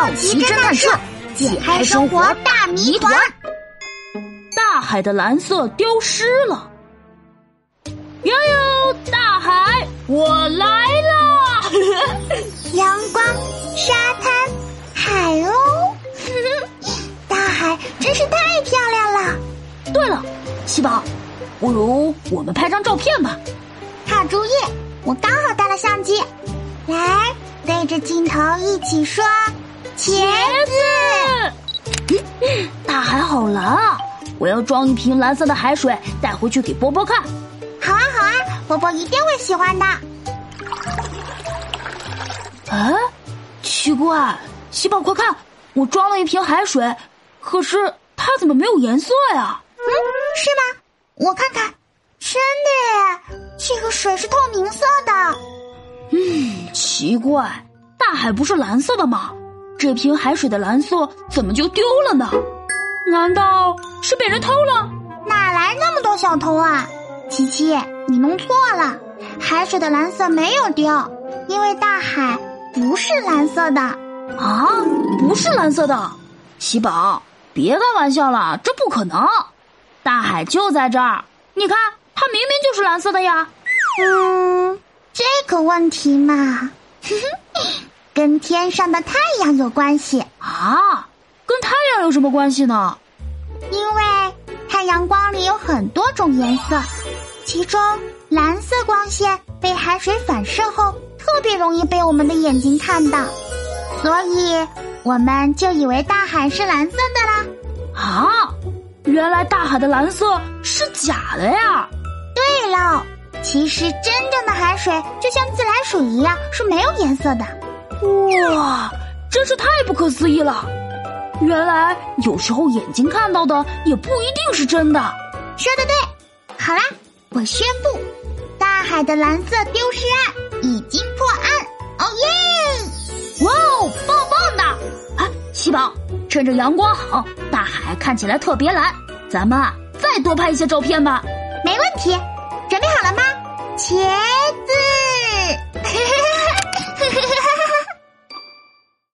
好奇侦探社解开生活大谜团。大海的蓝色丢失了。哟哟，大海，我来啦！阳光、沙滩、海鸥，大海真是太漂亮了。对了，七宝，不如我们拍张照片吧。好主意，我刚好带了相机，来对着镜头一起说。茄子，大海好蓝啊！我要装一瓶蓝色的海水带回去给波波看。好啊，好啊，波波一定会喜欢的。哎，奇怪，喜宝快看，我装了一瓶海水，可是它怎么没有颜色呀？嗯，是吗？我看看，真的耶，这个水是透明色的。嗯，奇怪，大海不是蓝色的吗？这瓶海水的蓝色怎么就丢了呢？难道是被人偷了？哪来那么多小偷啊？琪琪，你弄错了，海水的蓝色没有丢，因为大海不是蓝色的。啊，不是蓝色的？喜宝，别开玩笑了，这不可能！大海就在这儿，你看，它明明就是蓝色的呀。嗯，这个问题嘛。跟天上的太阳有关系啊？跟太阳有什么关系呢？因为太阳光里有很多种颜色，其中蓝色光线被海水反射后，特别容易被我们的眼睛看到，所以我们就以为大海是蓝色的啦。啊，原来大海的蓝色是假的呀！对喽，其实真正的海水就像自来水一样，是没有颜色的。哇，真是太不可思议了！原来有时候眼睛看到的也不一定是真的。说的对，好啦，我宣布，大海的蓝色丢失案已经破案。哦耶！哇哦，棒棒的！啊，七宝，趁着阳光好，大海看起来特别蓝，咱们再多拍一些照片吧。没问题，准备好了吗，茄子？